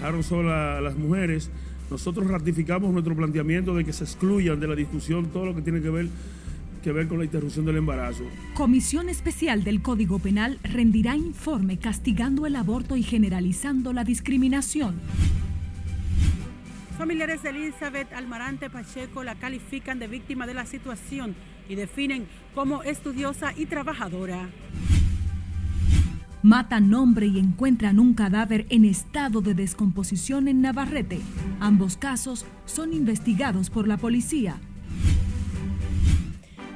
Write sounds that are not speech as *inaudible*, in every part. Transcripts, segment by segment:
dejaron sola a las mujeres. Nosotros ratificamos nuestro planteamiento de que se excluyan de la discusión todo lo que tiene que ver, que ver con la interrupción del embarazo. Comisión Especial del Código Penal rendirá informe castigando el aborto y generalizando la discriminación. Familiares de Elizabeth Almarante Pacheco la califican de víctima de la situación y definen como estudiosa y trabajadora. Matan hombre y encuentran un cadáver en estado de descomposición en Navarrete. Ambos casos son investigados por la policía.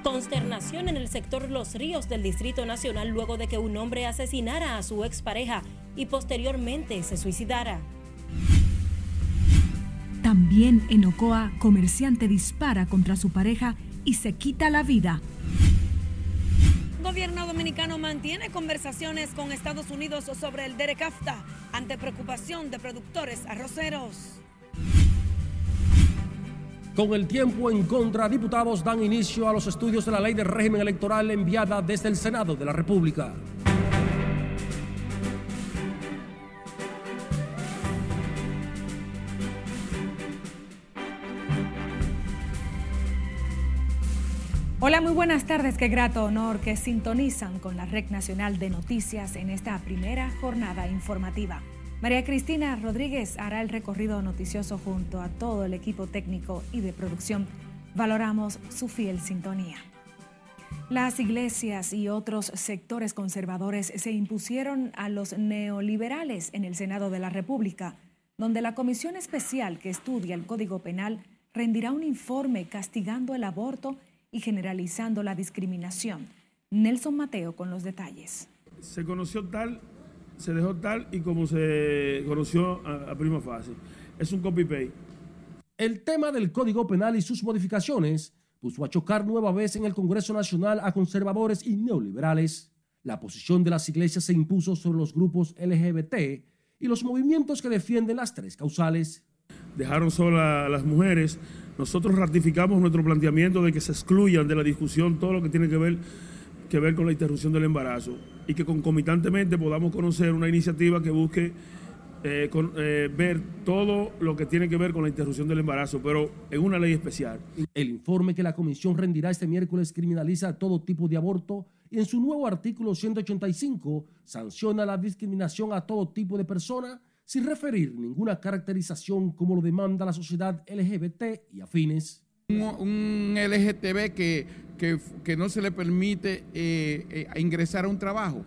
Consternación en el sector Los Ríos del Distrito Nacional luego de que un hombre asesinara a su expareja y posteriormente se suicidara. También en Ocoa, comerciante dispara contra su pareja y se quita la vida gobierno dominicano mantiene conversaciones con Estados Unidos sobre el DERECAFTA ante preocupación de productores arroceros. Con el tiempo en contra, diputados dan inicio a los estudios de la ley de régimen electoral enviada desde el Senado de la República. Hola, muy buenas tardes. Qué grato honor que sintonizan con la Red Nacional de Noticias en esta primera jornada informativa. María Cristina Rodríguez hará el recorrido noticioso junto a todo el equipo técnico y de producción. Valoramos su fiel sintonía. Las iglesias y otros sectores conservadores se impusieron a los neoliberales en el Senado de la República, donde la Comisión Especial que estudia el Código Penal rendirá un informe castigando el aborto generalizando la discriminación. Nelson Mateo con los detalles. Se conoció tal, se dejó tal y como se conoció a, prima fase. Es un copy-paste. El tema del Código Penal y sus modificaciones puso a chocar nueva vez en el Congreso Nacional a conservadores y neoliberales. La posición de las iglesias se impuso sobre los grupos LGBT y los movimientos que defienden las tres causales. Dejaron sola a las mujeres, nosotros ratificamos nuestro planteamiento de que se excluyan de la discusión todo lo que tiene que ver, que ver con la interrupción del embarazo y que concomitantemente podamos conocer una iniciativa que busque eh, eh, ver todo lo que tiene que ver con la interrupción del embarazo, pero en una ley especial. El informe que la comisión rendirá este miércoles criminaliza todo tipo de aborto y en su nuevo artículo 185 sanciona la discriminación a todo tipo de persona sin referir ninguna caracterización como lo demanda la sociedad LGBT y afines. Un, LGTB que, que, no se le permite eh, eh, ingresar a un trabajo.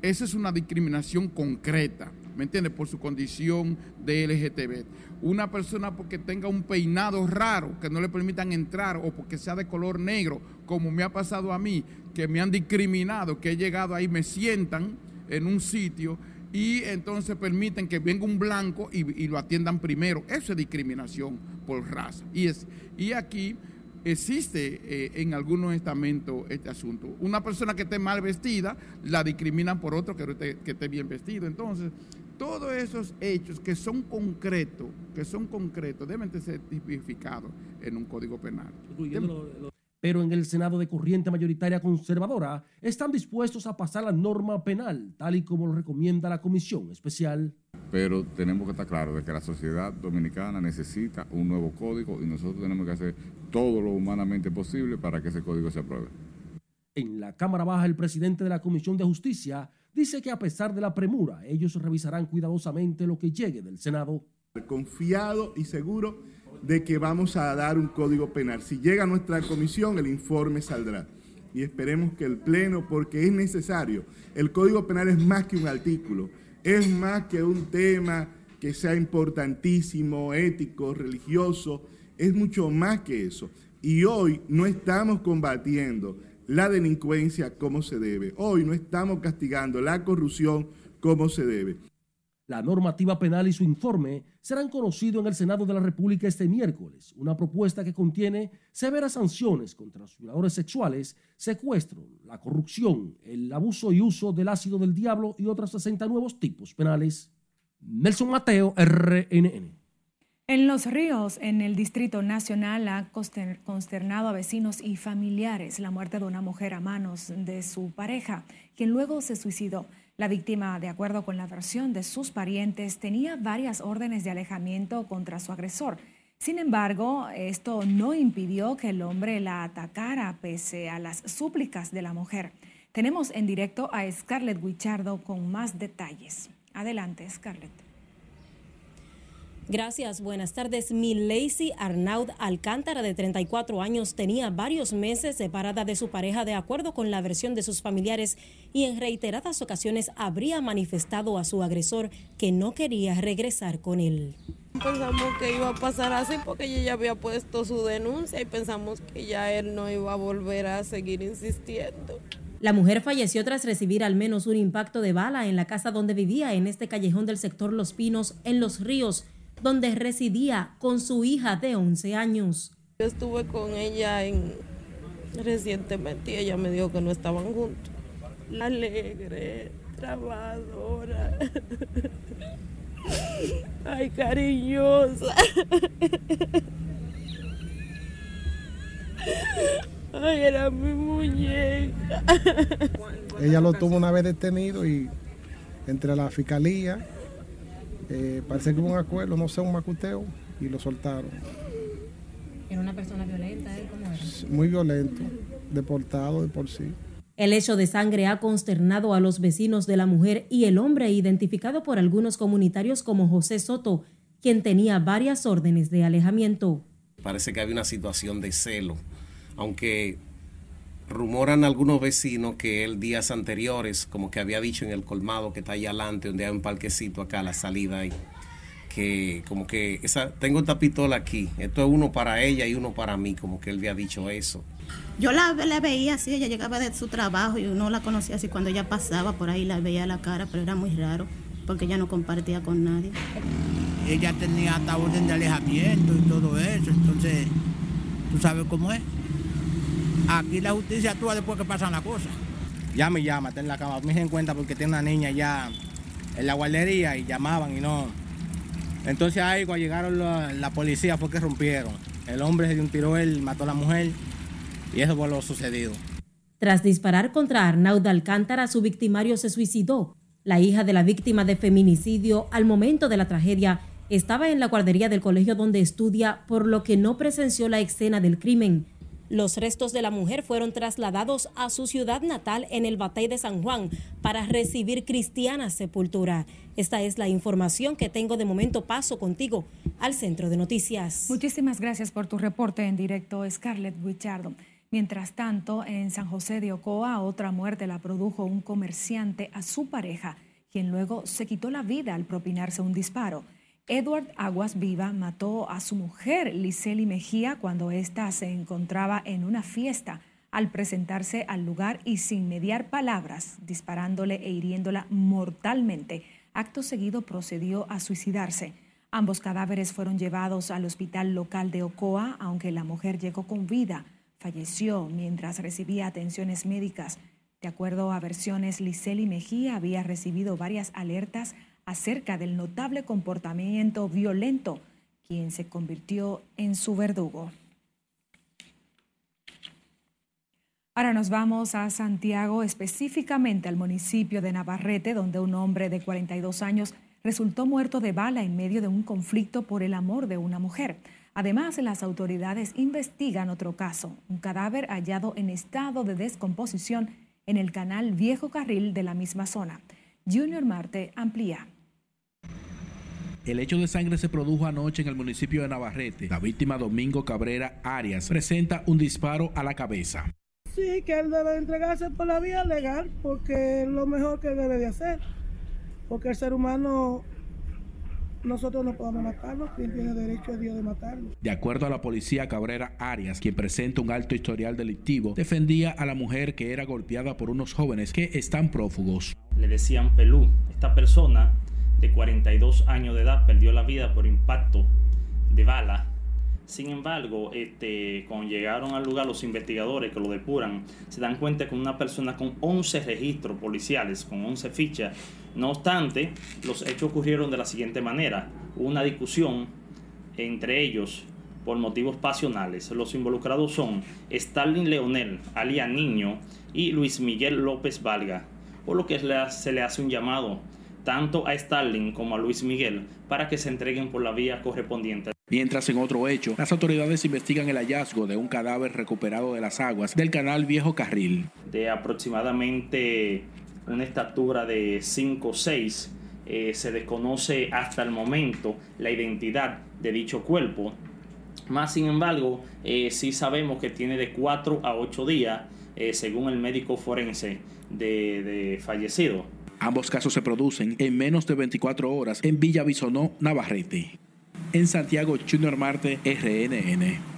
Esa es una discriminación concreta, ¿me entiendes? Por su condición de LGTB. Una persona porque tenga un peinado raro, que no le permitan entrar, o porque sea de color negro, como me ha pasado a mí, que me han discriminado, que he llegado ahí, me sientan en un sitio y entonces permiten que venga un blanco y, lo atiendan primero. Eso es discriminación por raza. Y, es, y aquí existe eh, en algunos estamentos este asunto. Una persona que esté mal vestida la discriminan por otro que esté, que esté bien vestido. Entonces, todos esos hechos que son concretos, que son concretos, deben ser tipificados en un código penal pero en el Senado de corriente mayoritaria conservadora están dispuestos a pasar la norma penal, tal y como lo recomienda la Comisión Especial. Pero tenemos que estar claros de que la sociedad dominicana necesita un nuevo código y nosotros tenemos que hacer todo lo humanamente posible para que ese código se apruebe. En la Cámara Baja, el presidente de la Comisión de Justicia dice que a pesar de la premura, ellos revisarán cuidadosamente lo que llegue del Senado. Confiado y seguro de que vamos a dar un código penal. Si llega a nuestra comisión, el informe saldrá. Y esperemos que el Pleno, porque es necesario, el código penal es más que un artículo, es más que un tema que sea importantísimo, ético, religioso, es mucho más que eso. Y hoy no estamos combatiendo la delincuencia como se debe, hoy no estamos castigando la corrupción como se debe. La normativa penal y su informe serán conocidos en el Senado de la República este miércoles, una propuesta que contiene severas sanciones contra los violadores sexuales, secuestro, la corrupción, el abuso y uso del ácido del diablo y otros 60 nuevos tipos penales. Nelson Mateo, RNN. En Los Ríos, en el Distrito Nacional, ha consternado a vecinos y familiares la muerte de una mujer a manos de su pareja, quien luego se suicidó. La víctima, de acuerdo con la versión de sus parientes, tenía varias órdenes de alejamiento contra su agresor. Sin embargo, esto no impidió que el hombre la atacara pese a las súplicas de la mujer. Tenemos en directo a Scarlett Wichardo con más detalles. Adelante, Scarlett. Gracias, buenas tardes. Lacey Arnaud Alcántara, de 34 años, tenía varios meses separada de su pareja de acuerdo con la versión de sus familiares y en reiteradas ocasiones habría manifestado a su agresor que no quería regresar con él. Pensamos que iba a pasar así porque ella ya había puesto su denuncia y pensamos que ya él no iba a volver a seguir insistiendo. La mujer falleció tras recibir al menos un impacto de bala en la casa donde vivía en este callejón del sector Los Pinos, en Los Ríos donde residía con su hija de 11 años. Yo estuve con ella en, recientemente y ella me dijo que no estaban juntos. Alegre, trabajadora, *laughs* ay, cariñosa. *laughs* Ay, era mi muñeca. *laughs* Ella lo tuvo una vez detenido y entre la fiscalía eh, parece que hubo un acuerdo, no sé, un macuteo, y lo soltaron. ¿Era una persona violenta? ¿eh? ¿Cómo era? Muy violento, deportado de por sí. El hecho de sangre ha consternado a los vecinos de la mujer y el hombre identificado por algunos comunitarios como José Soto, quien tenía varias órdenes de alejamiento. Parece que había una situación de celo, aunque rumoran algunos vecinos que él días anteriores, como que había dicho en el colmado que está ahí adelante, donde hay un parquecito acá, la salida ahí, que como que esa, tengo esta pistola aquí, esto es uno para ella y uno para mí, como que él había dicho eso. Yo la, veía así, ella llegaba de su trabajo y uno la conocía así cuando ella pasaba por ahí, la veía la cara, pero era muy raro porque ella no compartía con nadie. Ella tenía hasta orden de alejamiento y todo eso, entonces, ¿tú sabes cómo es? Aquí la justicia actúa después que pasan las cosas. Ya me llama, está en la cama. Me en cuenta porque tiene una niña ya en la guardería y llamaban y no. Entonces ahí cuando llegaron la, policía fue que rompieron. El hombre se dio un tiro, él mató a la mujer y eso fue lo sucedido. Tras disparar contra Arnaud Alcántara, su victimario se suicidó. La hija de la víctima de feminicidio, al momento de la tragedia, estaba en la guardería del colegio donde estudia, por lo que no presenció la escena del crimen. Los restos de la mujer fueron trasladados a su ciudad natal en el Batey de San Juan para recibir cristiana sepultura. Esta es la información que tengo de momento. Paso contigo al centro de noticias. Muchísimas gracias por tu reporte en directo, Scarlett Guichardo. Mientras tanto, en San José de Ocoa, otra muerte la produjo un comerciante a su pareja, quien luego se quitó la vida al propinarse un disparo. Edward Aguas Viva mató a su mujer, Liseli Mejía, cuando ésta se encontraba en una fiesta al presentarse al lugar y sin mediar palabras, disparándole e hiriéndola mortalmente. Acto seguido procedió a suicidarse. Ambos cadáveres fueron llevados al hospital local de Ocoa, aunque la mujer llegó con vida. Falleció mientras recibía atenciones médicas. De acuerdo a versiones, Liseli Mejía había recibido varias alertas acerca del notable comportamiento violento, quien se convirtió en su verdugo. Ahora nos vamos a Santiago, específicamente al municipio de Navarrete, donde un hombre de 42 años resultó muerto de bala en medio de un conflicto por el amor de una mujer. Además, las autoridades investigan otro caso, un cadáver hallado en estado de descomposición en el canal Viejo Carril de la misma zona. Junior Marte amplía. El hecho de sangre se produjo anoche en el municipio de Navarrete. La víctima Domingo Cabrera Arias presenta un disparo a la cabeza. Sí, que él debe entregarse por la vía legal porque es lo mejor que debe de hacer. Porque el ser humano nosotros no podemos matarlo, quien tiene derecho a Dios de matarlo. De acuerdo a la policía, Cabrera Arias, quien presenta un alto historial delictivo, defendía a la mujer que era golpeada por unos jóvenes que están prófugos. Le decían Pelú. Esta persona de 42 años de edad perdió la vida por impacto de bala. Sin embargo, este, cuando llegaron al lugar los investigadores que lo depuran, se dan cuenta que una persona con 11 registros policiales, con 11 fichas. No obstante, los hechos ocurrieron de la siguiente manera. Una discusión entre ellos por motivos pasionales. Los involucrados son Stalin Leonel, alias Niño, y Luis Miguel López Valga, por lo que se le hace un llamado tanto a Stalin como a Luis Miguel para que se entreguen por la vía correspondiente. Mientras en otro hecho, las autoridades investigan el hallazgo de un cadáver recuperado de las aguas del canal Viejo Carril. De aproximadamente una estatura de 5 o 6, se desconoce hasta el momento la identidad de dicho cuerpo. Más sin embargo, eh, sí sabemos que tiene de 4 a 8 días, eh, según el médico forense de, de fallecido. Ambos casos se producen en menos de 24 horas en Villa Bisonó, Navarrete. En Santiago, Junior Marte, RNN.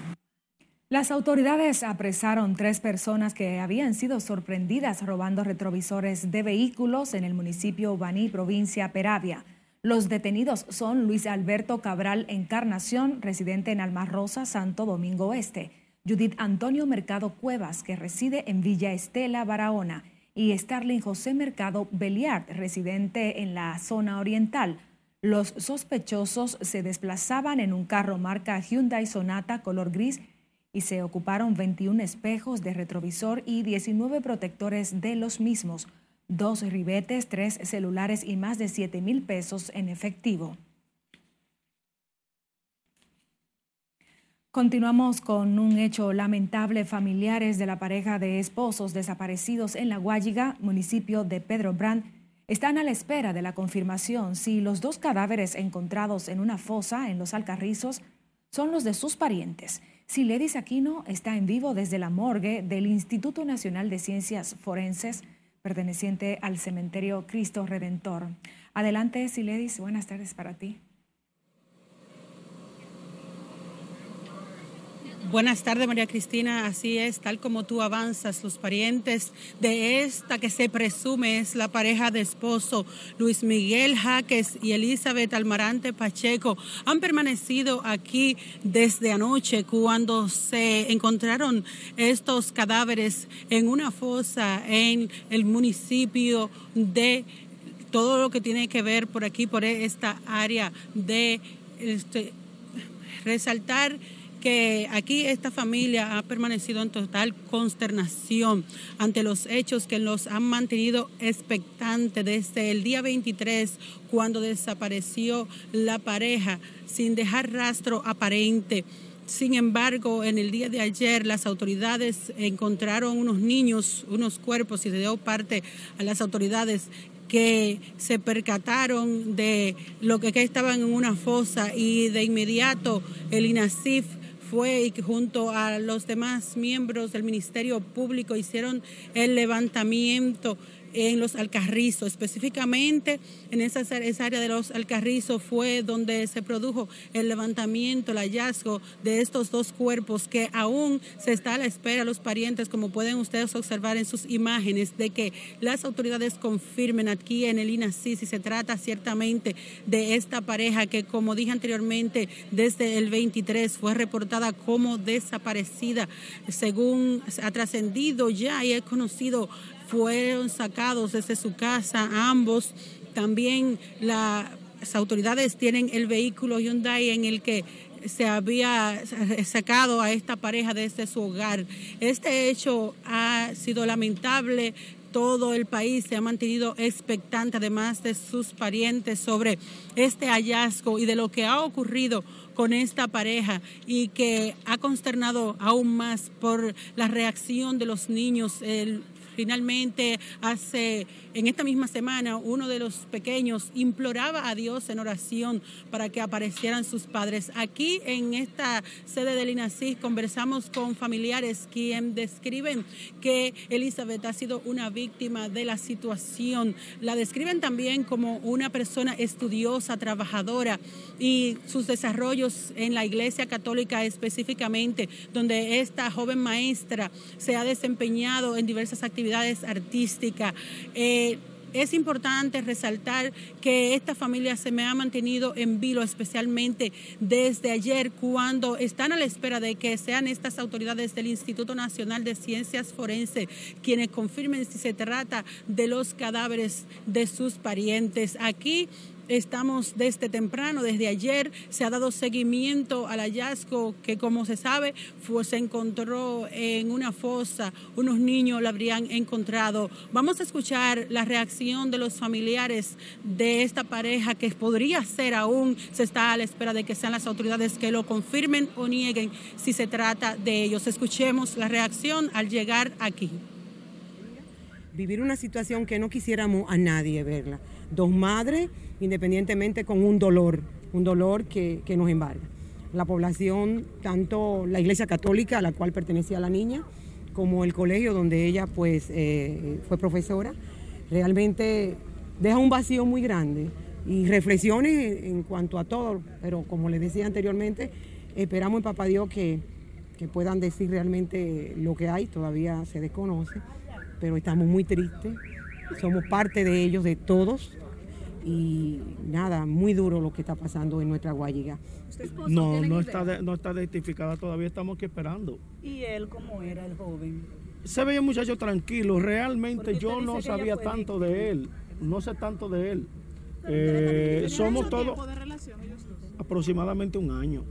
Las autoridades apresaron tres personas que habían sido sorprendidas robando retrovisores de vehículos en el municipio Baní, provincia Peravia. Los detenidos son Luis Alberto Cabral Encarnación, residente en Alma Rosa, Santo Domingo Este, Judith Antonio Mercado Cuevas, que reside en Villa Estela, Barahona, y Starling José Mercado Beliard, residente en la zona oriental. Los sospechosos se desplazaban en un carro marca Hyundai Sonata color gris y se ocuparon 21 espejos de retrovisor y 19 protectores de los mismos, dos ribetes, tres celulares y más de 7 mil pesos en efectivo. Continuamos con un hecho lamentable. Familiares de la pareja de esposos desaparecidos en La Guayiga, municipio de Pedro Brand, están a la espera de la confirmación si los dos cadáveres encontrados en una fosa en los Alcarrizos son los de sus parientes. Siledis Aquino está en vivo desde la morgue del Instituto Nacional de Ciencias Forenses, perteneciente al cementerio Cristo Redentor. Adelante, Siledis, buenas tardes para ti. Buenas tardes, María Cristina. Así es, tal como tú avanzas, los parientes de esta que se presume es la pareja de esposo Luis Miguel Jaques y Elizabeth Almarante Pacheco han permanecido aquí desde anoche cuando se encontraron estos cadáveres en una fosa en el municipio de todo lo que tiene que ver por aquí, por esta área de este, resaltar que aquí esta familia ha permanecido en total consternación ante los hechos que los han mantenido expectantes desde el día 23 cuando desapareció la pareja sin dejar rastro aparente. Sin embargo, en el día de ayer las autoridades encontraron unos niños, unos cuerpos y se dio parte a las autoridades que se percataron de lo que, que estaban en una fosa y de inmediato el INASIF fue y junto a los demás miembros del Ministerio Público hicieron el levantamiento en los Alcarrizos, específicamente en esa, esa, área de los Alcarrizos fue donde se produjo el levantamiento, el hallazgo de estos dos cuerpos que aún se está a la espera los parientes, como pueden ustedes observar en sus imágenes, de que las autoridades confirmen aquí en el INACI si se trata ciertamente de esta pareja que, como dije anteriormente, desde el 23 fue reportada como desaparecida, según ha trascendido ya y he conocido fueron sacados desde su casa ambos. También las autoridades tienen el vehículo Hyundai en el que se había sacado a esta pareja desde su hogar. Este hecho ha sido lamentable. Todo el país se ha mantenido expectante, además de sus parientes, sobre este hallazgo y de lo que ha ocurrido con esta pareja y que ha consternado aún más por la reacción de los niños. El Finalmente, hace en esta misma semana, uno de los pequeños imploraba a Dios en oración para que aparecieran sus padres. Aquí en esta sede del INACIS conversamos con familiares quienes describen que Elizabeth ha sido una víctima de la situación. La describen también como una persona estudiosa, trabajadora y sus desarrollos en la Iglesia Católica específicamente, donde esta joven maestra se ha desempeñado en diversas actividades artísticas. Eh, es importante resaltar que esta familia se me ha mantenido en vilo, especialmente desde ayer, cuando están a la espera de que sean estas autoridades del Instituto Nacional de Ciencias Forenses quienes confirmen si se trata de los cadáveres de sus parientes. Aquí Estamos desde temprano, desde ayer, se ha dado seguimiento al hallazgo que, como se sabe, fue, se encontró en una fosa. Unos niños lo habrían encontrado. Vamos a escuchar la reacción de los familiares de esta pareja que podría ser aún, se está a la espera de que sean las autoridades que lo confirmen o nieguen si se trata de ellos. Escuchemos la reacción al llegar aquí. Vivir una situación que no quisiéramos a nadie verla. Dos madres independientemente con un dolor, un dolor que, nos embarga. La población, tanto la Iglesia Católica a la cual pertenecía la niña, como el colegio donde ella pues eh, fue profesora, realmente deja un vacío muy grande y reflexiones en cuanto a todo, pero como les decía anteriormente, esperamos en Papá Dios que, que puedan decir realmente lo que hay, todavía se desconoce, pero estamos muy tristes, somos parte de ellos, de todos, y nada, muy duro lo que está pasando en nuestra Guayiga. No, no está, no está identificada todavía, estamos aquí esperando. ¿Y él cómo era el joven? Se veía un muchacho tranquilo, realmente yo no sabía tanto de él, no sé tanto de él. Eh, somos todos aproximadamente un año.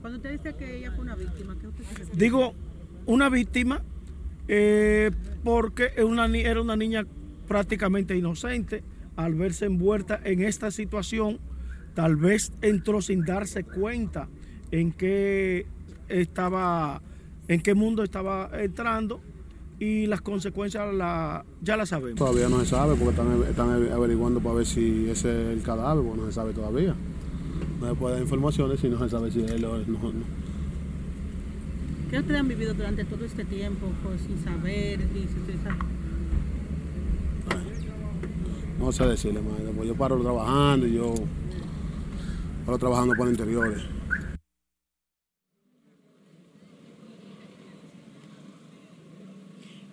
Cuando usted dice que ella fue una víctima, ¿qué usted se Digo, una víctima eh, porque una, era una niña prácticamente inocente al verse envuelta en esta situación, tal vez entró sin darse cuenta en qué estaba, en qué mundo estaba entrando y las consecuencias la, ya las sabemos. Todavía no se sabe porque están, averiguando para ver si ese es el cadáver, no se sabe todavía. No se puede dar informaciones si no se sabe si él o no. ¿Qué ustedes han vivido durante todo este tiempo pues, sin saber y sin saber? No sé decirle, madre. Pues yo paro trabajando y yo paro trabajando por interiores.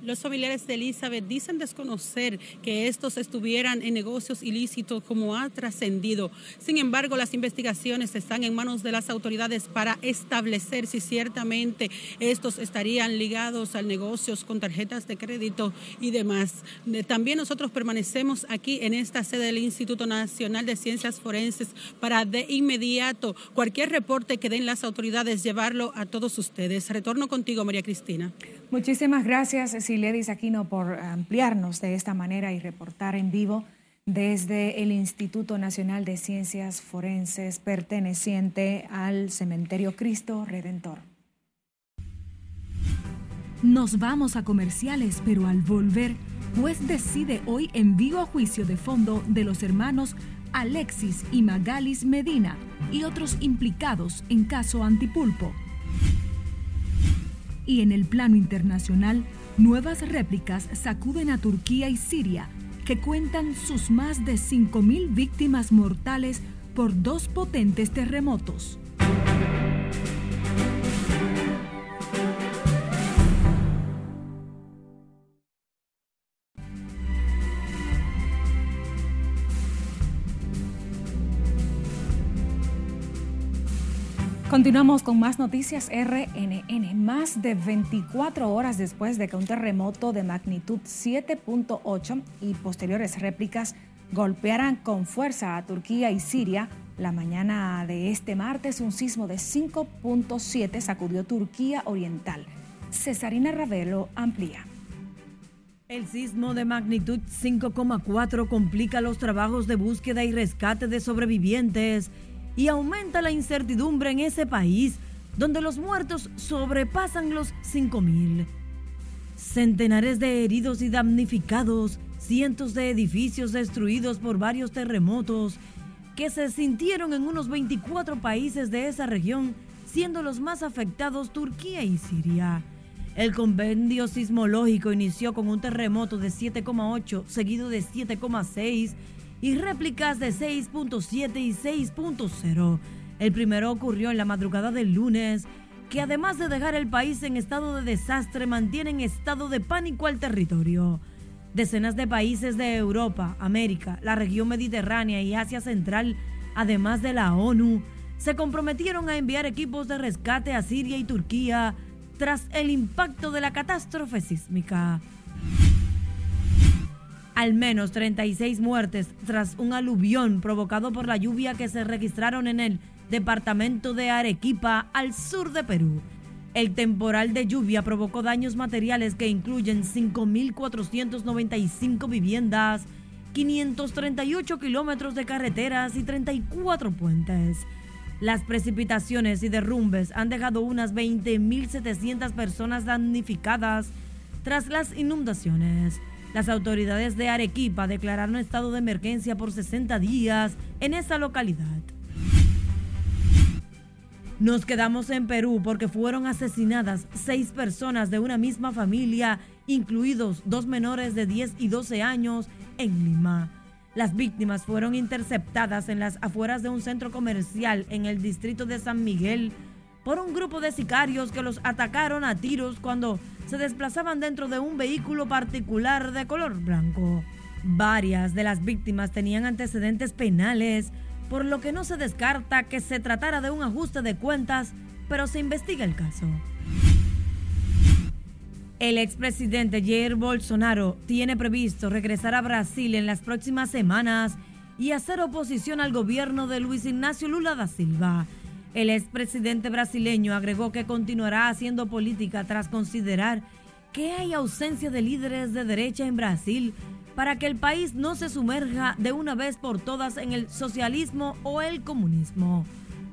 Los familiares de Elizabeth dicen desconocer que estos estuvieran en negocios ilícitos como ha trascendido. Sin embargo, las investigaciones están en manos de las autoridades para establecer si ciertamente estos estarían ligados a negocios con tarjetas de crédito y demás. También nosotros permanecemos aquí en esta sede del Instituto Nacional de Ciencias Forenses para de inmediato cualquier reporte que den las autoridades llevarlo a todos ustedes. Retorno contigo, María Cristina. Muchísimas gracias, Siledis Aquino, por ampliarnos de esta manera y reportar en vivo desde el Instituto Nacional de Ciencias Forenses perteneciente al Cementerio Cristo Redentor. Nos vamos a comerciales, pero al volver, juez decide hoy en vivo juicio de fondo de los hermanos Alexis y Magalis Medina y otros implicados en caso Antipulpo. Y en el plano internacional, nuevas réplicas sacuden a Turquía y Siria, que cuentan sus más de 5.000 víctimas mortales por dos potentes terremotos. Continuamos con más noticias RNN. Más de 24 horas después de que un terremoto de magnitud 7.8 y posteriores réplicas golpearan con fuerza a Turquía y Siria, la mañana de este martes un sismo de 5.7 sacudió Turquía Oriental. Cesarina Ravelo amplía. El sismo de magnitud 5,4 complica los trabajos de búsqueda y rescate de sobrevivientes y aumenta la incertidumbre en ese país donde los muertos sobrepasan los 5.000. Centenares de heridos y damnificados, cientos de edificios destruidos por varios terremotos que se sintieron en unos 24 países de esa región, siendo los más afectados Turquía y Siria. El convenio sismológico inició con un terremoto de 7,8 seguido de 7,6 y réplicas de 6.7 y 6.0. El primero ocurrió en la madrugada del lunes, que además de dejar el país en estado de desastre, mantiene en estado de pánico al territorio. Decenas de países de Europa, América, la región mediterránea y Asia Central, además de la ONU, se comprometieron a enviar equipos de rescate a Siria y Turquía tras el impacto de la catástrofe sísmica. Al menos 36 muertes tras un aluvión provocado por la lluvia que se registraron en el departamento de Arequipa, al sur de Perú. El temporal de lluvia provocó daños materiales que incluyen 5.495 viviendas, 538 kilómetros de carreteras y 34 puentes. Las precipitaciones y derrumbes han dejado unas 20.700 personas damnificadas tras las inundaciones. Las autoridades de Arequipa declararon estado de emergencia por 60 días en esa localidad. Nos quedamos en Perú porque fueron asesinadas seis personas de una misma familia, incluidos dos menores de 10 y 12 años, en Lima. Las víctimas fueron interceptadas en las afueras de un centro comercial en el distrito de San Miguel por un grupo de sicarios que los atacaron a tiros cuando se desplazaban dentro de un vehículo particular de color blanco. Varias de las víctimas tenían antecedentes penales por lo que no se descarta que se tratara de un ajuste de cuentas, pero se investiga el caso. El expresidente Jair Bolsonaro tiene previsto regresar a Brasil en las próximas semanas y hacer oposición al gobierno de Luis Ignacio Lula da Silva. El expresidente brasileño agregó que continuará haciendo política tras considerar que hay ausencia de líderes de derecha en Brasil para que el país no se sumerja de una vez por todas en el socialismo o el comunismo.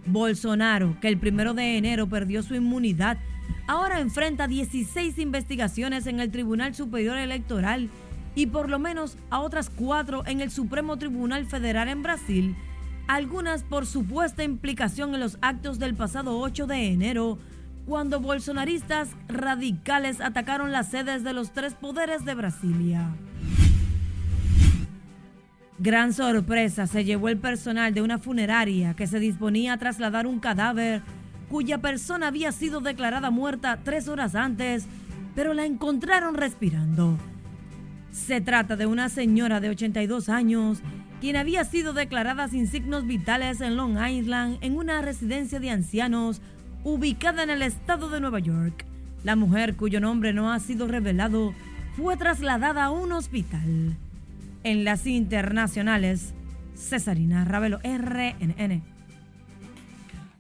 Bolsonaro, que el primero de enero perdió su inmunidad, ahora enfrenta 16 investigaciones en el Tribunal Superior Electoral y por lo menos a otras cuatro en el Supremo Tribunal Federal en Brasil, algunas por supuesta implicación en los actos del pasado 8 de enero, cuando bolsonaristas radicales atacaron las sedes de los tres poderes de Brasilia. Gran sorpresa se llevó el personal de una funeraria que se disponía a trasladar un cadáver cuya persona había sido declarada muerta tres horas antes, pero la encontraron respirando. Se trata de una señora de 82 años, quien había sido declarada sin signos vitales en Long Island en una residencia de ancianos ubicada en el estado de Nueva York. La mujer, cuyo nombre no ha sido revelado, fue trasladada a un hospital. En las internacionales, Cesarina Ravelo, RNN.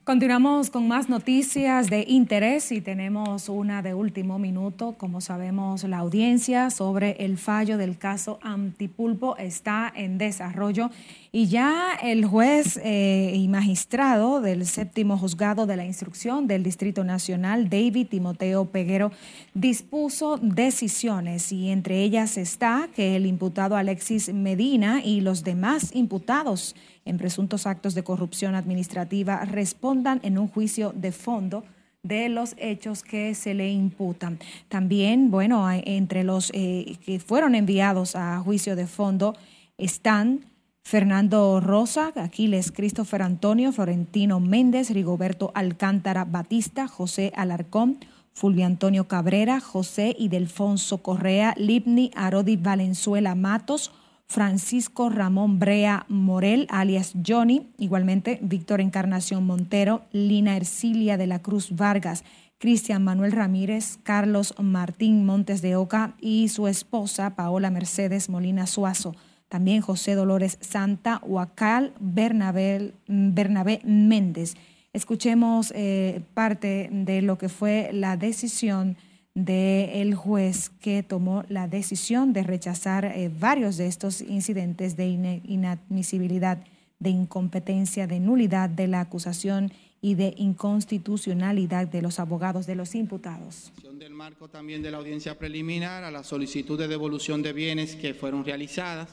Continuamos con más noticias de interés y tenemos una de último minuto. Como sabemos, la audiencia sobre el fallo del caso Antipulpo está en desarrollo y ya el juez eh, y magistrado del séptimo juzgado de la instrucción del Distrito Nacional, David Timoteo Peguero, dispuso decisiones y entre ellas está que el imputado Alexis Medina y los demás imputados en presuntos actos de corrupción administrativa respondan en un juicio de fondo de los hechos que se le imputan. También, bueno, entre los eh, que fueron enviados a juicio de fondo están Fernando Rosa, Aquiles Christopher Antonio, Florentino Méndez, Rigoberto Alcántara Batista, José Alarcón, Fulvio Antonio Cabrera, José Idelfonso Correa, Libni Arodi Valenzuela Matos, Francisco Ramón Brea Morel, alias Johnny, igualmente Víctor Encarnación Montero, Lina Ercilia de la Cruz Vargas, Cristian Manuel Ramírez, Carlos Martín Montes de Oca y su esposa Paola Mercedes Molina Suazo. También José Dolores Santa, Huacal, Bernabé, Bernabé Méndez. Escuchemos eh, parte de lo que fue la decisión del juez que tomó la decisión de rechazar eh, varios de estos incidentes de inadmisibilidad, de incompetencia, de nulidad de la acusación y de inconstitucionalidad de los abogados de los imputados. Del marco también de la audiencia preliminar a la solicitud de devolución de bienes que fueron realizadas.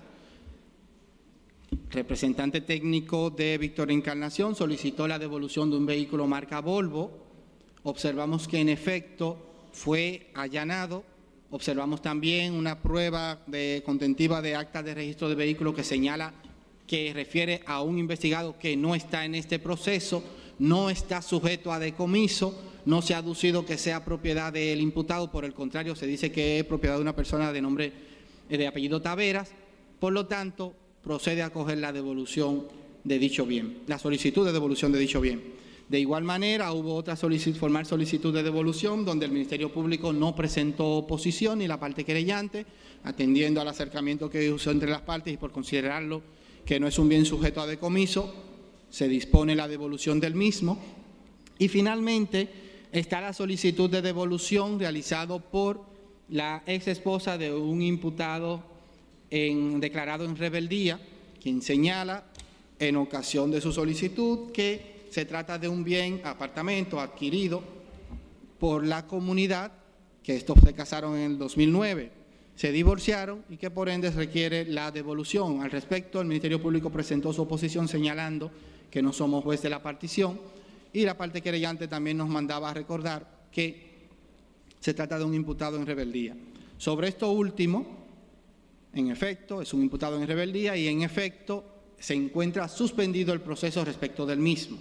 Representante técnico de Víctor Encarnación solicitó la devolución de un vehículo marca Volvo. Observamos que en efecto fue allanado. Observamos también una prueba de contentiva de acta de registro de vehículo que señala que refiere a un investigado que no está en este proceso, no está sujeto a decomiso, no se ha aducido que sea propiedad del imputado, por el contrario, se dice que es propiedad de una persona de nombre eh, de apellido Taveras, por lo tanto, procede a coger la devolución de dicho bien, la solicitud de devolución de dicho bien. De igual manera, hubo otra solicitud, formal solicitud de devolución donde el Ministerio Público no presentó oposición ni la parte querellante, atendiendo al acercamiento que usó entre las partes y por considerarlo que no es un bien sujeto a decomiso, se dispone la devolución del mismo. Y finalmente está la solicitud de devolución realizado por la ex esposa de un imputado en, declarado en rebeldía, quien señala en ocasión de su solicitud que se trata de un bien, apartamento adquirido por la comunidad, que estos se casaron en el 2009, se divorciaron y que por ende requiere la devolución. Al respecto, el Ministerio Público presentó su oposición señalando que no somos juez de la partición y la parte querellante también nos mandaba a recordar que se trata de un imputado en rebeldía. Sobre esto último, en efecto, es un imputado en rebeldía y en efecto se encuentra suspendido el proceso respecto del mismo.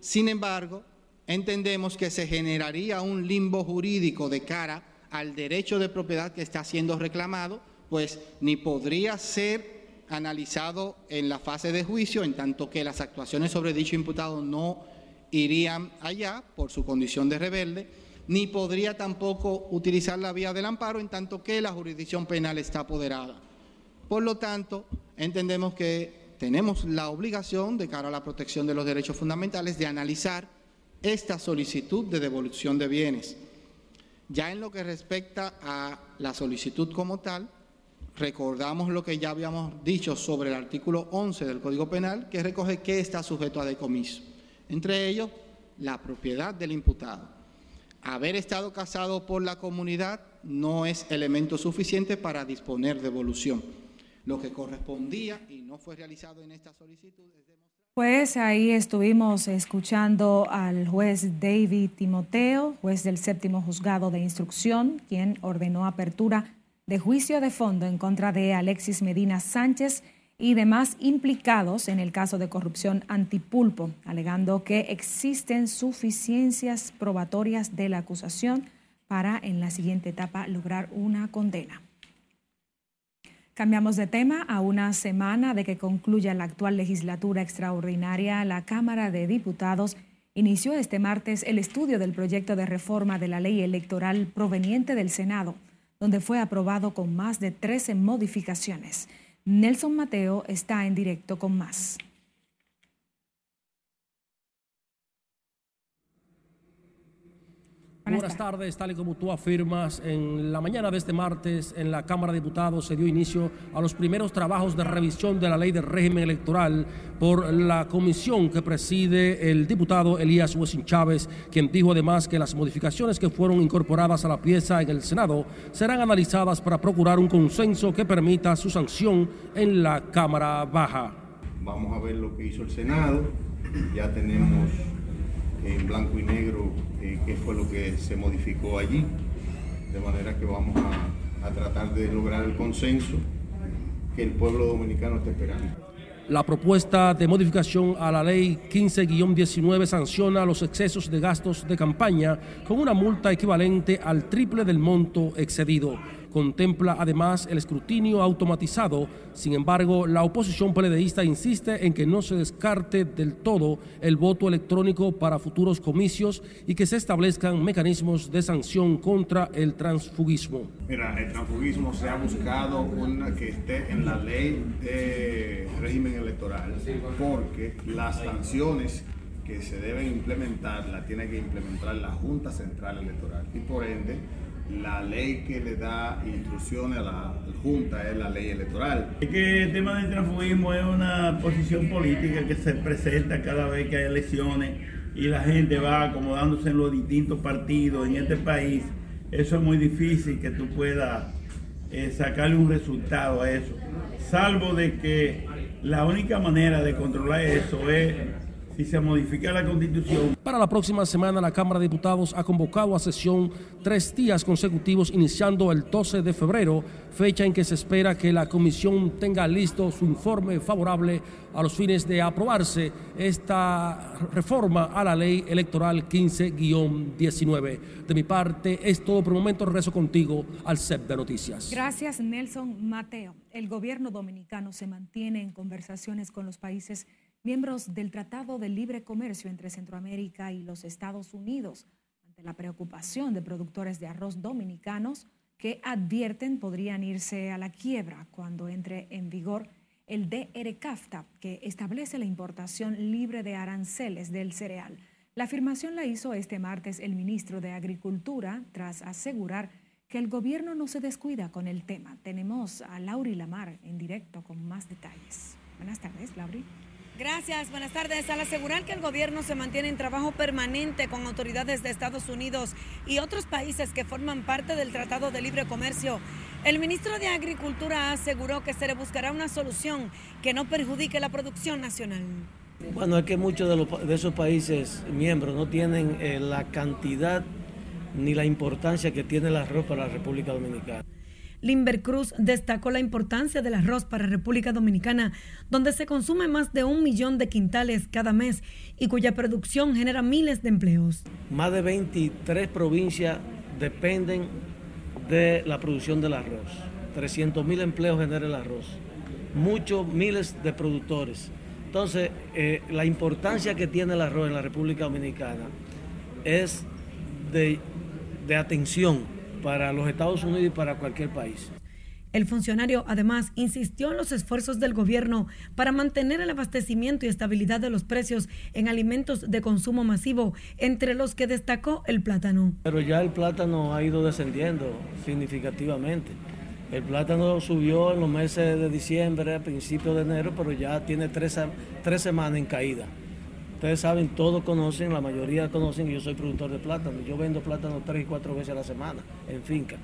Sin embargo, entendemos que se generaría un limbo jurídico de cara al derecho de propiedad que está siendo reclamado, pues ni podría ser analizado en la fase de juicio, en tanto que las actuaciones sobre dicho imputado no irían allá por su condición de rebelde, ni podría tampoco utilizar la vía del amparo, en tanto que la jurisdicción penal está apoderada. Por lo tanto, entendemos que tenemos la obligación, de cara a la protección de los derechos fundamentales, de analizar esta solicitud de devolución de bienes. Ya en lo que respecta a la solicitud como tal, recordamos lo que ya habíamos dicho sobre el artículo 11 del Código Penal, que recoge qué está sujeto a decomiso. Entre ellos, la propiedad del imputado. Haber estado casado por la comunidad no es elemento suficiente para disponer de devolución lo que correspondía y no fue realizado en esta solicitud. Pues ahí estuvimos escuchando al juez David Timoteo, juez del séptimo juzgado de instrucción, quien ordenó apertura de juicio de fondo en contra de Alexis Medina Sánchez y demás implicados en el caso de corrupción antipulpo, alegando que existen suficiencias probatorias de la acusación para en la siguiente etapa lograr una condena. Cambiamos de tema. A una semana de que concluya la actual legislatura extraordinaria, la Cámara de Diputados inició este martes el estudio del proyecto de reforma de la ley electoral proveniente del Senado, donde fue aprobado con más de 13 modificaciones. Nelson Mateo está en directo con más. Buenas, tardes, tal y como tú afirmas, en la mañana de este martes en la Cámara de Diputados se dio inicio a los primeros trabajos de revisión de la ley de régimen electoral por la comisión que preside el diputado Elías Huesin Chávez, quien dijo además que las modificaciones que fueron incorporadas a la pieza en el Senado serán analizadas para procurar un consenso que permita su sanción en la Cámara Baja. Vamos a ver lo que hizo el Senado, ya tenemos en blanco y negro eh, qué fue lo que se modificó allí, de manera que vamos a, a tratar de lograr el consenso que el pueblo dominicano está esperando. La propuesta de modificación a la ley 15-19 sanciona los excesos de gastos de campaña con una multa equivalente al triple del monto excedido. Contempla además el escrutinio automatizado. Sin embargo, la oposición peledeísta insiste en que no se descarte del todo el voto electrónico para futuros comicios y que se establezcan mecanismos de sanción contra el transfugismo. Mira, el transfugismo se ha buscado una que esté en la ley de régimen electoral porque las sanciones que se deben implementar la tiene que implementar la Junta Central Electoral y por ende la ley que le da instrucciones a la Junta es la ley electoral. Es que el tema del transfugismo es una posición política que se presenta cada vez que hay elecciones y la gente va acomodándose en los distintos partidos en este país. Eso es muy difícil que tú puedas eh, sacarle un resultado a eso. Salvo de que la única manera de controlar eso es si se modifica la constitución. Para la próxima semana, la Cámara de Diputados ha convocado a sesión tres días consecutivos, iniciando el 12 de febrero, fecha en que se espera que la comisión tenga listo su informe favorable a los fines de aprobarse esta reforma a la ley electoral 15-19. De mi parte, es todo por el momento. Regreso contigo al CEP de Noticias. Gracias, Nelson Mateo. El gobierno dominicano se mantiene en conversaciones con los países miembros del Tratado de Libre Comercio entre Centroamérica y los Estados Unidos, ante la preocupación de productores de arroz dominicanos que advierten podrían irse a la quiebra cuando entre en vigor el DR-CAFTA, que establece la importación libre de aranceles del cereal. La afirmación la hizo este martes el ministro de Agricultura tras asegurar que el gobierno no se descuida con el tema. Tenemos a Lauri Lamar en directo con más detalles. Buenas tardes, Lauri. Gracias, buenas tardes. Al asegurar que el gobierno se mantiene en trabajo permanente con autoridades de Estados Unidos y otros países que forman parte del Tratado de Libre Comercio, el ministro de Agricultura aseguró que se le buscará una solución que no perjudique la producción nacional. Bueno, es que muchos de, esos países miembros no tienen eh, la cantidad ni la importancia que tiene el arroz para la República Dominicana. Limber Cruz destacó la importancia del arroz para República Dominicana, donde se consume más de un millón de quintales cada mes y cuya producción genera miles de empleos. Más de 23 provincias dependen de la producción del arroz. 300 mil empleos genera el arroz. Muchos miles de productores. Entonces, eh, la importancia que tiene el arroz en la República Dominicana es de, de atención para los Estados Unidos y para cualquier país. El funcionario además insistió en los esfuerzos del gobierno para mantener el abastecimiento y estabilidad de los precios en alimentos de consumo masivo, entre los que destacó el plátano. Pero ya el plátano ha ido descendiendo significativamente. El plátano subió en los meses de diciembre, a principios de enero, pero ya tiene tres, tres semanas en caída. Ustedes saben, todos conocen, la mayoría conocen que yo soy productor de plátano. Yo vendo plátano tres y cuatro veces a la semana en finca.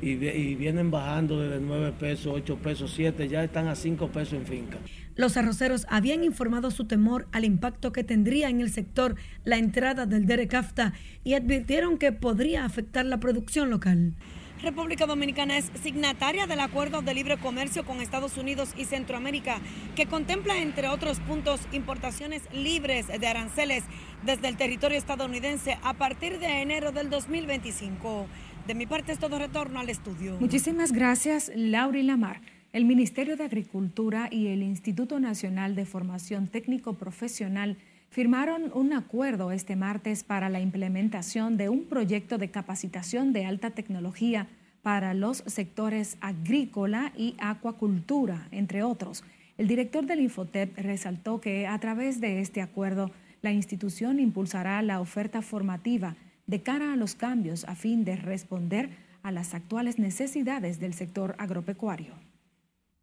Y, vienen bajando desde 9 pesos, 8 pesos, 7, ya están a 5 pesos en finca. Los arroceros habían informado su temor al impacto que tendría en el sector la entrada del DERECAFTA y advirtieron que podría afectar la producción local. República Dominicana es signataria del Acuerdo de Libre Comercio con Estados Unidos y Centroamérica, que contempla, entre otros puntos, importaciones libres de aranceles desde el territorio estadounidense a partir de enero del 2025. De mi parte es todo retorno al estudio. Muchísimas gracias, Laura Lamar. El Ministerio de Agricultura y el Instituto Nacional de Formación Técnico Profesional firmaron un acuerdo este martes para la implementación de un proyecto de capacitación de alta tecnología para los sectores agrícola y acuacultura, entre otros. El director del Infotep resaltó que a través de este acuerdo la institución impulsará la oferta formativa de cara a los cambios a fin de responder a las actuales necesidades del sector agropecuario.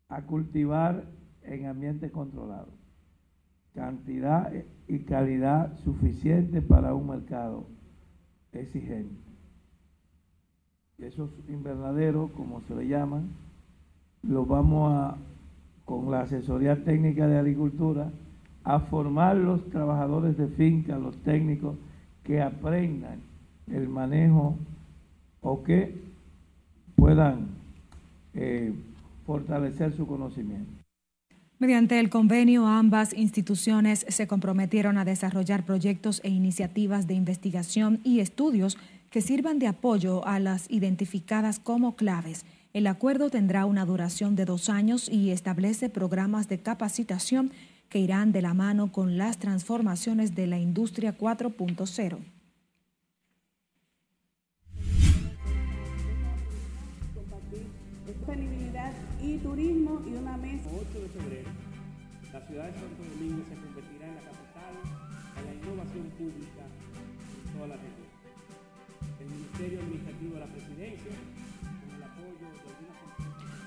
A cultivar en ambiente controlado cantidad y calidad suficiente para un mercado exigente. Esos invernaderos, como se le llaman, los vamos a, con la asesoría técnica de agricultura, a formar los trabajadores de finca, los técnicos, que aprendan el manejo o que puedan eh, fortalecer su conocimiento. Mediante el convenio, ambas instituciones se comprometieron a desarrollar proyectos e iniciativas de investigación y estudios que sirvan de apoyo a las identificadas como claves. El acuerdo tendrá una duración de dos años y establece programas de capacitación que irán de la mano con las transformaciones de la industria 4.0. y turismo y una mesa. 8 de febrero, la ciudad de Santo Domingo se convertirá en la capital de la innovación pública en toda la región. El Ministerio Administrativo de la Presidencia, con el apoyo de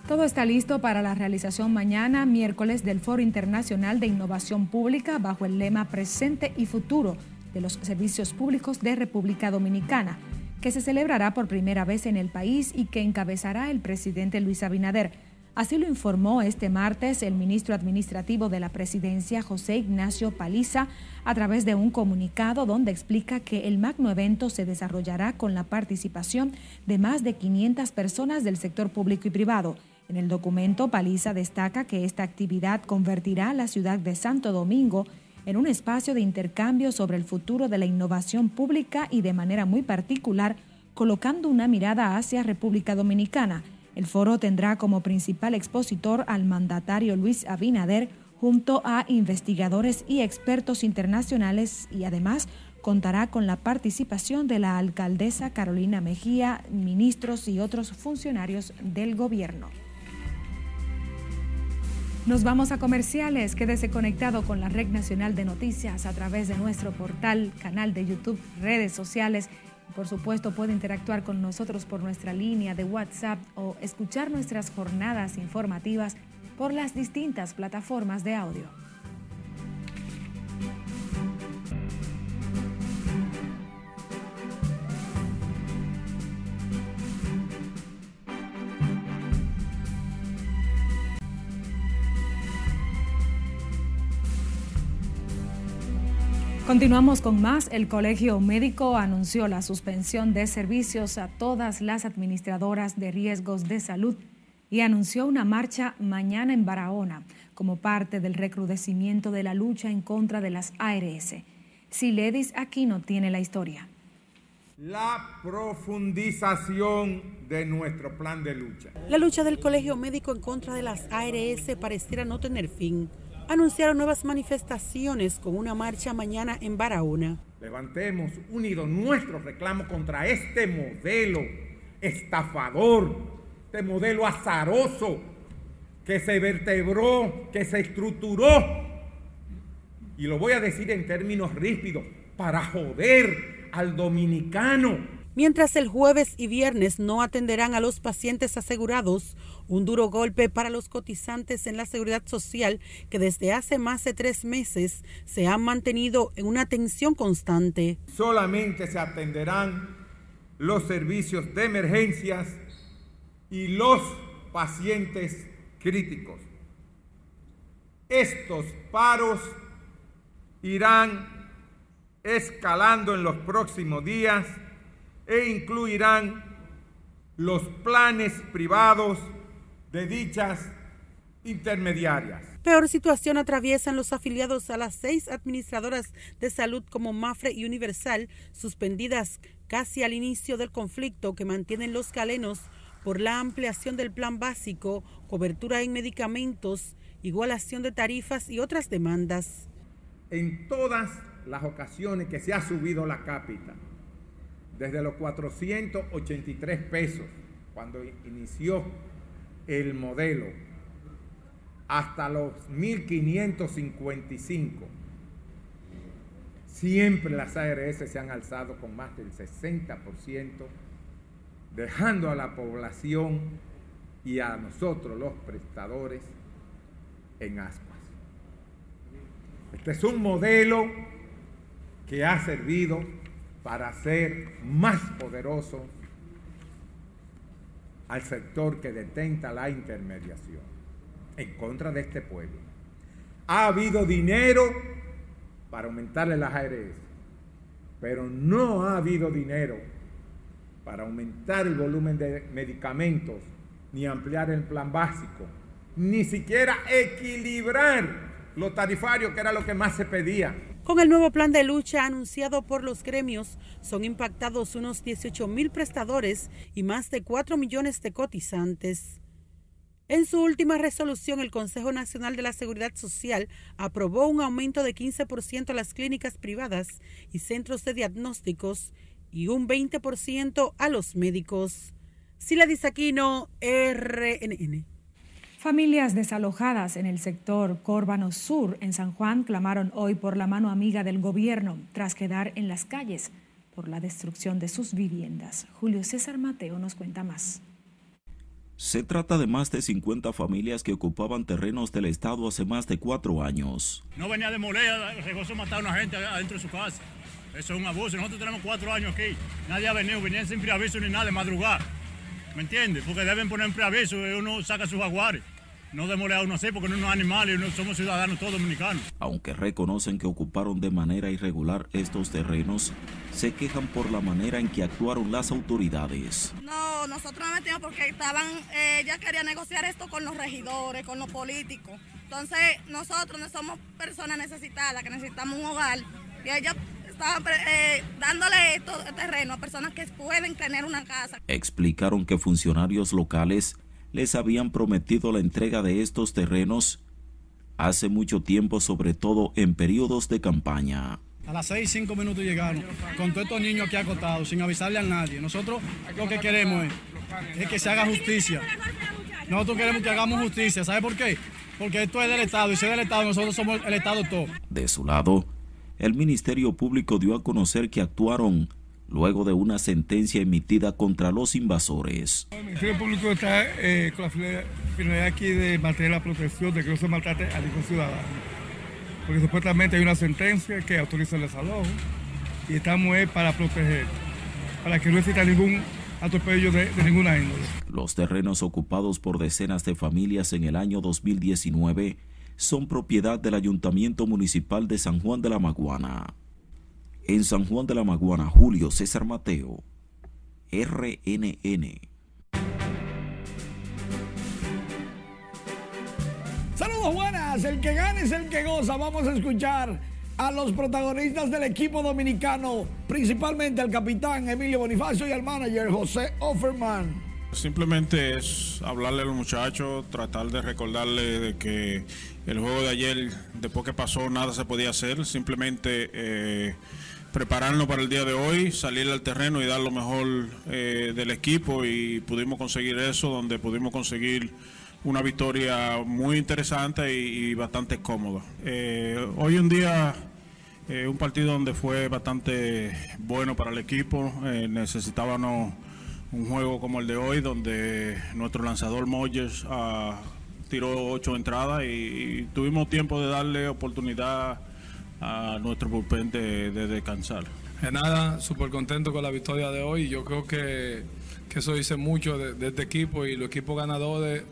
todo está listo para la realización mañana, miércoles, del Foro Internacional de Innovación Pública bajo el lema Presente y Futuro de los Servicios Públicos de República Dominicana, que se celebrará por primera vez en el país y que encabezará el presidente Luis Abinader. Así lo informó este martes el ministro administrativo de la presidencia, José Ignacio Paliza, a través de un comunicado donde explica que el magno evento se desarrollará con la participación de más de 500 personas del sector público y privado. En el documento, Paliza destaca que esta actividad convertirá a la ciudad de Santo Domingo en un espacio de intercambio sobre el futuro de la innovación pública y de manera muy particular colocando una mirada hacia República Dominicana el foro tendrá como principal expositor al mandatario Luis Abinader junto a investigadores y expertos internacionales y además contará con la participación de la alcaldesa Carolina Mejía, ministros y otros funcionarios del gobierno. Nos vamos a comerciales. Quédese conectado con la Red Nacional de Noticias a través de nuestro portal, canal de YouTube, redes sociales. Por supuesto, puede interactuar con nosotros por nuestra línea de WhatsApp o escuchar nuestras jornadas informativas por las distintas plataformas de audio. Continuamos con más. El Colegio Médico anunció la suspensión de servicios a todas las administradoras de riesgos de salud y anunció una marcha mañana en Barahona como parte del recrudecimiento de la lucha en contra de las ARS. Siledis Aquino tiene la historia. La profundización de nuestro plan de lucha. La lucha del Colegio Médico en contra de las ARS pareciera no tener fin anunciaron nuevas manifestaciones con una marcha mañana en Barahona. Levantemos unidos nuestro reclamo contra este modelo estafador, este modelo azaroso que se vertebró, que se estructuró. Y lo voy a decir en términos ríspidos, para joder al dominicano mientras el jueves y viernes no atenderán a los pacientes asegurados, un duro golpe para los cotizantes en la seguridad social que desde hace más de tres meses se han mantenido en una tensión constante. Solamente se atenderán los servicios de emergencias y los pacientes críticos. Estos paros irán escalando en los próximos días e incluirán los planes privados de dichas intermediarias. Peor situación atraviesan los afiliados a las seis administradoras de salud como Mafre y Universal, suspendidas casi al inicio del conflicto que mantienen los calenos por la ampliación del plan básico, cobertura en medicamentos, igualación de tarifas y otras demandas. En todas las ocasiones que se ha subido la cápita, desde los 483 pesos cuando inició el modelo hasta los 1555. Siempre las ARS se han alzado con más del 60%, dejando a la población y a nosotros los prestadores en ascuas. Este es un modelo que ha servido para ser más poderoso al sector que detenta la intermediación en contra de este pueblo. Ha habido dinero para aumentarle las ARS, pero no ha habido dinero para aumentar el volumen de medicamentos, ni ampliar el plan básico, ni siquiera equilibrar lo tarifario, que era lo que más se pedía. Con el nuevo plan de lucha anunciado por los gremios, son impactados unos 18 mil prestadores y más de 4 millones de cotizantes. En su última resolución, el Consejo Nacional de la Seguridad Social aprobó un aumento de 15% a las clínicas privadas y centros de diagnósticos y un 20% a los médicos. Sila Disaquino, RNN. Familias desalojadas en el sector Córbano Sur en San Juan clamaron hoy por la mano amiga del gobierno tras quedar en las calles por la destrucción de sus viviendas. Julio César Mateo nos cuenta más. Se trata de más de 50 familias que ocupaban terrenos del Estado hace más de cuatro años. No venía de molea, regozo matar a una gente adentro de su casa. Eso es un abuso. Nosotros tenemos cuatro años aquí. Nadie ha venido, venían sin preaviso ni nada de madrugar. ¿Me entiendes? Porque deben poner en preaviso y uno saca sus jaguares no demole a uno así porque no somos animales, no somos ciudadanos todos dominicanos. Aunque reconocen que ocuparon de manera irregular estos terrenos, se quejan por la manera en que actuaron las autoridades. No, nosotros no metimos porque estaban, eh, ella quería negociar esto con los regidores, con los políticos. Entonces nosotros no somos personas necesitadas, que necesitamos un hogar. Y ella estaban eh, dándole esto terreno a personas que pueden tener una casa. Explicaron que funcionarios locales les habían prometido la entrega de estos terrenos, hace mucho tiempo, sobre todo en periodos de campaña. A las seis, cinco minutos llegaron, con todos estos niños aquí acotados, sin avisarle a nadie. Nosotros lo que queremos es, que se haga justicia. Nosotros queremos que hagamos justicia. ¿Sabe por qué? Porque esto es del Estado y si es del Estado, nosotros somos el Estado todo. De su lado, el Ministerio Público dio a conocer que actuaron luego de una sentencia emitida contra los invasores. El Ministerio Público está eh, con la finalidad aquí de mantener la protección de que no se maltrate a ningún ciudadano. Porque supuestamente hay una sentencia que autoriza el desalojo y estamos para proteger, para que no exista ningún atropello de, de ninguna índole. Los terrenos ocupados por decenas de familias en el año 2019 son propiedad del Ayuntamiento Municipal de San Juan de la Maguana. En San Juan de la Maguana, Julio César Mateo, RNN. Saludos buenas, el que gane es el que goza. Vamos a escuchar a los protagonistas del equipo dominicano, principalmente al capitán Emilio Bonifacio y al manager José Offerman. Simplemente es hablarle a los muchachos, tratar de recordarle de que el juego de ayer, después que pasó, nada se podía hacer. Simplemente eh, prepararnos para el día de hoy, salir al terreno y dar lo mejor eh, del equipo y pudimos conseguir eso, donde pudimos conseguir una victoria muy interesante y, bastante cómoda. Eh, hoy en día eh, un partido donde fue bastante bueno para el equipo, necesitábamos un juego como el de hoy, donde nuestro lanzador Moyes ah, tiró ocho entradas y tuvimos tiempo de darle oportunidad a nuestro bullpen de, descansar. De nada, súper contento con la victoria de hoy. Yo creo que, eso dice mucho de, este equipo y los equipos ganadores,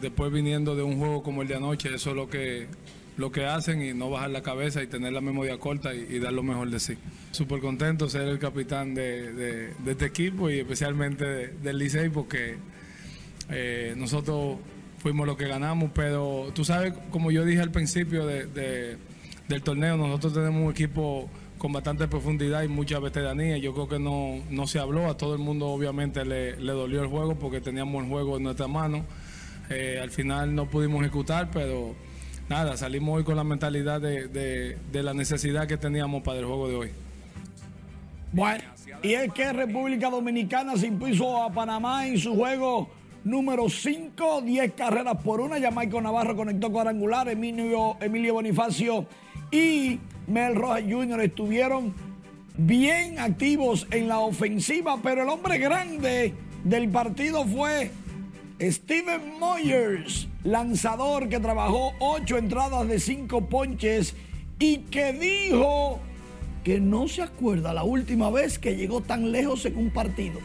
después viniendo de un juego como el de anoche, eso es lo que, lo que hacen y no bajar la cabeza y tener la memoria corta y, dar lo mejor de sí. Súper contento ser el capitán de, este equipo y especialmente del Licey porque eh, nosotros fuimos los que ganamos, pero tú sabes, como yo dije al principio de del torneo. Nosotros tenemos un equipo con bastante profundidad y mucha veteranía. Yo creo que no, no se habló, a todo el mundo obviamente le, le dolió el juego porque teníamos el juego en nuestra mano. Eh, al final no pudimos ejecutar, pero nada, salimos hoy con la mentalidad de, de, la necesidad que teníamos para el juego de hoy. Bueno, y es que República Dominicana se impuso a Panamá en su juego número 5, 10 carreras por una. Ya Navarro conectó cuadrangular, Emilio, Emilio Bonifacio y Mel Rojas Jr. estuvieron bien activos en la ofensiva, pero el hombre grande del partido fue Steven Moyers, lanzador que trabajó ocho entradas de cinco ponches y que dijo que no se acuerda la última vez que llegó tan lejos en un partido,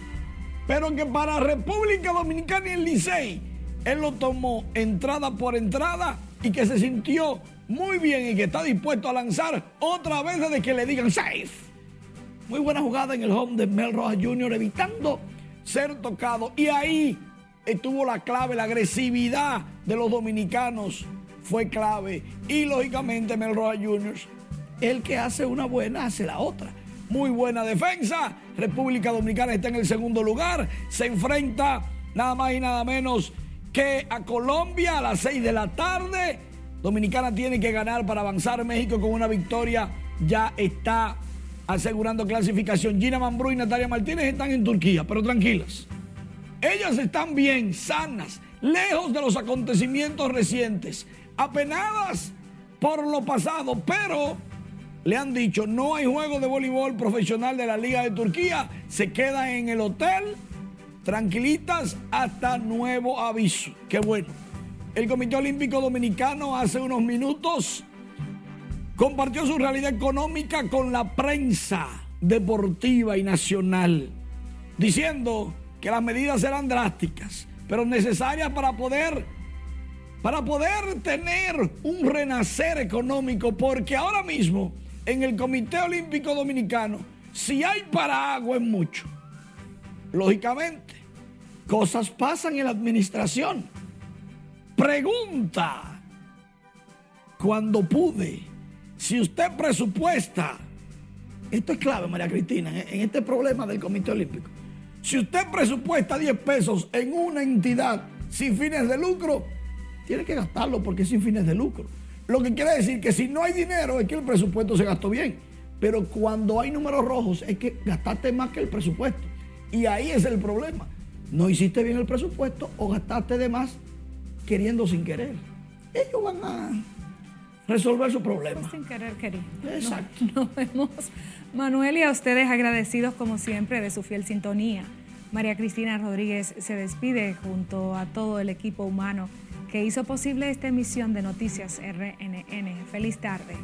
pero que para República Dominicana y el Licey, él lo tomó entrada por entrada y que se sintió muy bien y que está dispuesto a lanzar otra vez desde que le digan safe. Muy buena jugada en el home de Mel Rojas Jr. evitando ser tocado. Y ahí estuvo la clave, la agresividad de los dominicanos fue clave. Y lógicamente Mel Rojas Jr. El que hace una buena hace la otra. Muy buena defensa. República Dominicana está en el segundo lugar. Se enfrenta nada más y nada menos que a Colombia a las 6 de la tarde. Dominicana tiene que ganar para avanzar. México con una victoria ya está asegurando clasificación. Gina Mambrú y Natalia Martínez están en Turquía, pero tranquilas. Ellas están bien, sanas, lejos de los acontecimientos recientes, apenadas por lo pasado, pero le han dicho no hay juego de voleibol profesional de la Liga de Turquía, se queda en el hotel, tranquilitas hasta nuevo aviso. Qué bueno. El Comité Olímpico Dominicano hace unos minutos compartió su realidad económica con la prensa deportiva y nacional, diciendo que las medidas serán drásticas, pero necesarias para poder para poder tener un renacer económico, porque ahora mismo en el Comité Olímpico Dominicano, si hay para agua es mucho. Lógicamente, cosas pasan en la administración Pregunta, cuando pude, si usted presupuesta, esto es clave, María Cristina, en este problema del Comité Olímpico. Si usted presupuesta 10 pesos en una entidad sin fines de lucro, tiene que gastarlo porque es sin fines de lucro. Lo que quiere decir que si no hay dinero es que el presupuesto se gastó bien. Pero cuando hay números rojos es que gastaste más que el presupuesto. Y ahí es el problema. No hiciste bien el presupuesto o gastaste de más queriendo sin querer. Ellos van a resolver su problema. Sin querer, querer. Exacto. *laughs* Nos vemos. Manuel y a ustedes agradecidos como siempre de su fiel sintonía. María Cristina Rodríguez se despide junto a todo el equipo humano que hizo posible esta emisión de Noticias RNN. Feliz tarde.